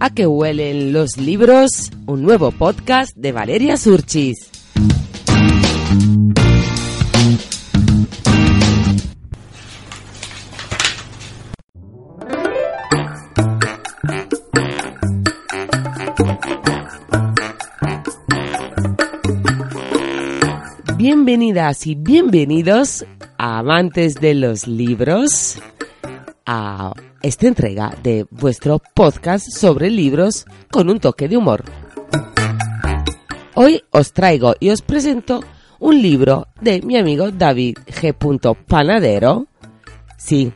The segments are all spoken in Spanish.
a que huelen los libros, un nuevo podcast de Valeria Surchis. Bienvenidas y bienvenidos a amantes de los libros a esta entrega de vuestro podcast sobre libros con un toque de humor. Hoy os traigo y os presento un libro de mi amigo David G. Panadero. Sí,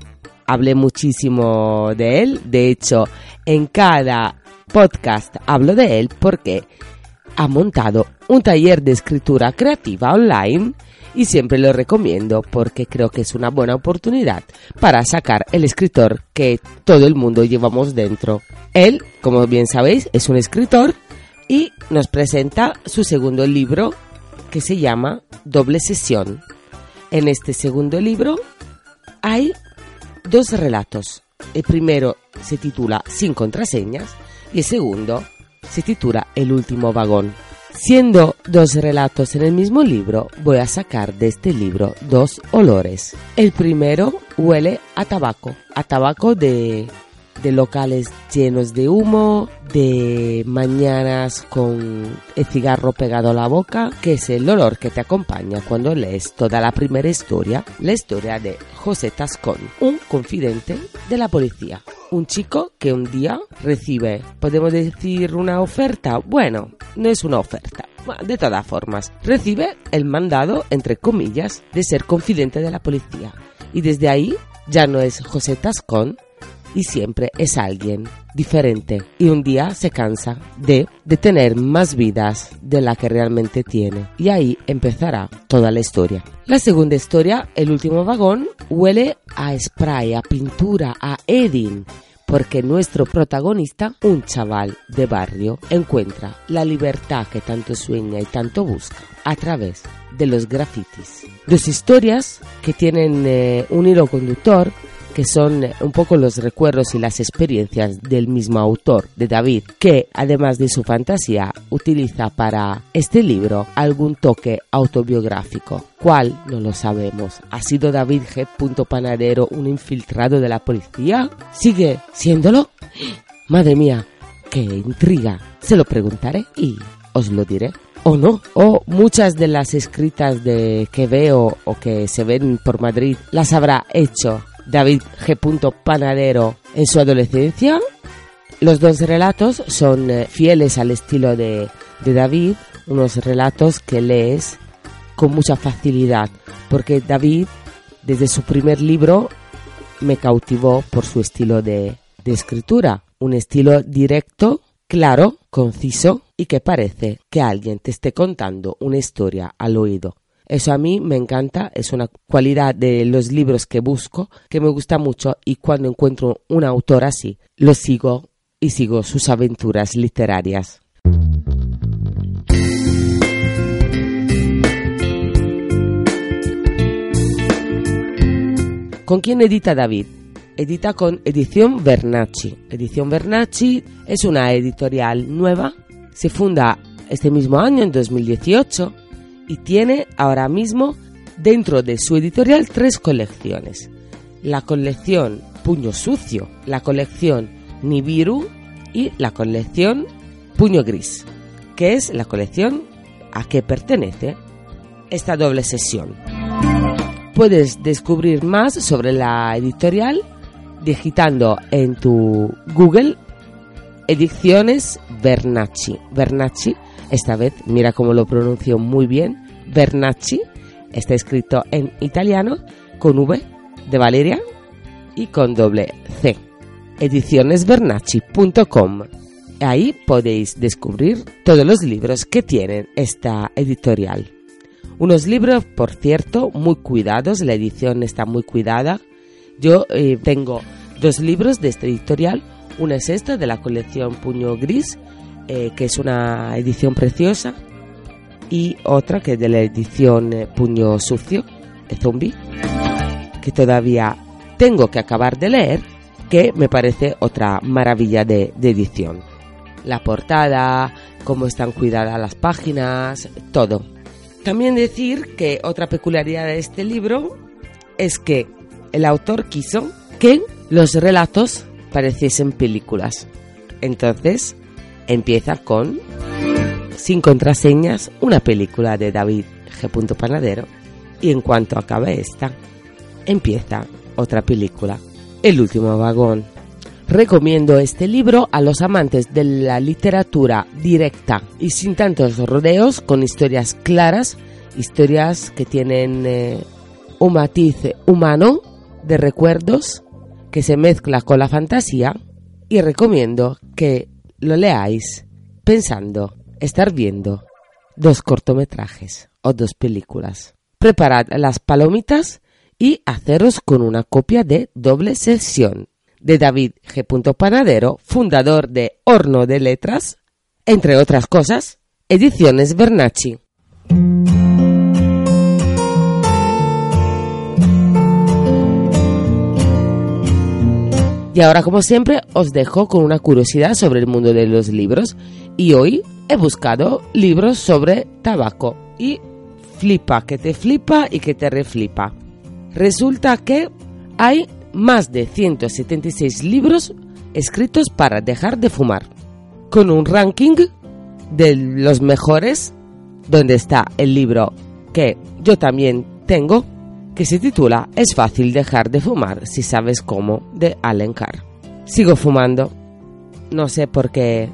hablé muchísimo de él. De hecho, en cada podcast hablo de él porque ha montado un taller de escritura creativa online y siempre lo recomiendo porque creo que es una buena oportunidad para sacar el escritor que todo el mundo llevamos dentro. Él, como bien sabéis, es un escritor y nos presenta su segundo libro que se llama Doble Sesión. En este segundo libro hay dos relatos. El primero se titula Sin contraseñas y el segundo se titula El último vagón. Siendo dos relatos en el mismo libro, voy a sacar de este libro dos olores. El primero huele a tabaco, a tabaco de, de locales llenos de humo, de mañanas con el cigarro pegado a la boca, que es el olor que te acompaña cuando lees toda la primera historia, la historia de José Tascón, un confidente de la policía. Un chico que un día recibe, podemos decir, una oferta. Bueno, no es una oferta. De todas formas, recibe el mandado, entre comillas, de ser confidente de la policía. Y desde ahí ya no es José Tascón, y siempre es alguien diferente y un día se cansa de, tener más vidas de la que realmente tiene y ahí empezará toda la historia. La segunda historia, El último vagón, huele a spray, a pintura, a Edin porque nuestro protagonista, un chaval de barrio, encuentra la libertad que tanto sueña y tanto busca a través de los grafitis. Dos historias que tienen eh, un hilo conductor que son un poco los recuerdos y las experiencias del mismo autor, de David, que además de su fantasía utiliza para este libro algún toque autobiográfico. ¿Cuál? No lo sabemos. ¿Ha sido David G. Panadero un infiltrado de la policía? ¿Sigue siéndolo? Madre mía, qué intriga. Se lo preguntaré y os lo diré o no. O muchas de las escritas de que veo o que se ven por Madrid las habrá hecho David G. Panadero en su adolescencia. Los dos relatos son eh, fieles al estilo de, David, unos relatos que lees con mucha facilidad, porque David desde su primer libro me cautivó por su estilo de, de escritura, un estilo directo, claro, conciso y que parece que alguien te esté contando una historia al oído. Eso a mí me encanta, es una cualidad de los libros que busco, que me gusta mucho y cuando encuentro un autor así, lo sigo y sigo sus aventuras literarias. ¿Con quién edita David? Edita con Edición Bernacci. Edición Bernacci es una editorial nueva, se funda este mismo año, en 2018, y tiene ahora mismo dentro de su editorial tres colecciones. La colección Puño Sucio, la colección Nibiru y la colección Puño Gris, que es la colección a que pertenece esta doble sesión. Puedes descubrir más sobre la editorial digitando en tu Google Ediciones Bernacci. Bernacci, esta vez, mira cómo lo pronuncio muy bien, Bernacci. Está escrito en italiano con V de Valeria y con doble C. Edicionesbernacci.com. Ahí podéis descubrir todos los libros que tienen esta editorial. Unos libros, por cierto, muy cuidados, la edición está muy cuidada. Yo eh, tengo dos libros de esta editorial. Una es esta de la colección Puño Gris, eh, que es una edición preciosa, y otra que es de la edición eh, Puño Sucio, el zombie, que todavía tengo que acabar de leer, que me parece otra maravilla de, edición. la portada, cómo están cuidadas las páginas, todo. También decir que otra peculiaridad de este libro es que el autor quiso que los relatos pareciesen películas. Entonces empieza con Sin contraseñas, una película de David G. Panadero. Y en cuanto acabe esta, empieza otra película, El último vagón. Recomiendo este libro a los amantes de la literatura directa y sin tantos rodeos, con historias claras, historias que tienen eh, un matiz humano de recuerdos que se mezcla con la fantasía y recomiendo que lo leáis pensando estar viendo dos cortometrajes o dos películas. Preparad las palomitas y haceros con una copia de doble sesión de David G. Panadero, fundador de Horno de Letras, entre otras cosas, Ediciones Bernacci. Y ahora, como siempre, os dejo con una curiosidad sobre el mundo de los libros. Y hoy he buscado libros sobre tabaco. Y flipa, que te flipa y que te reflipa. Resulta que hay más de 176 libros escritos para dejar de fumar. Con un ranking de los mejores, donde está el libro que yo también tengo, que se titula Es fácil dejar de fumar si sabes cómo de Allen Carr. Sigo fumando. No sé por qué.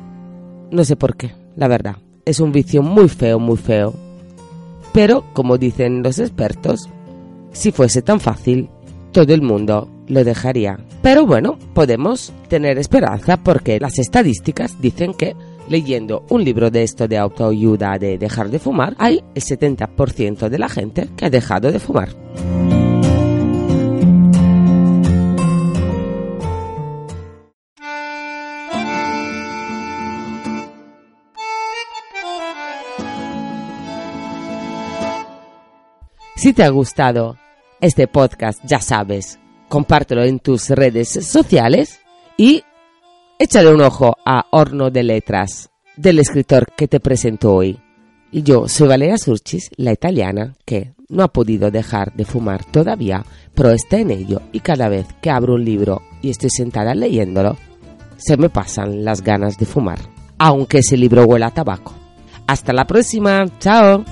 No sé por qué, la verdad. Es un vicio muy feo, muy feo. Pero, como dicen los expertos, si fuese tan fácil, todo el mundo lo dejaría. Pero bueno, podemos tener esperanza porque las estadísticas dicen que leyendo un libro de esto de autoayuda de dejar de fumar, hay el 70% de la gente que ha dejado de fumar. Si te ha gustado este podcast, ya sabes, compártelo en tus redes sociales y Échale un ojo a Horno de Letras, del escritor que te presento hoy. Y yo soy Valeria Surchis, la italiana, que no ha podido dejar de fumar todavía, pero está en ello y cada vez que abro un libro y estoy sentada leyéndolo, se me pasan las ganas de fumar, aunque ese libro huela a tabaco. Hasta la próxima, chao.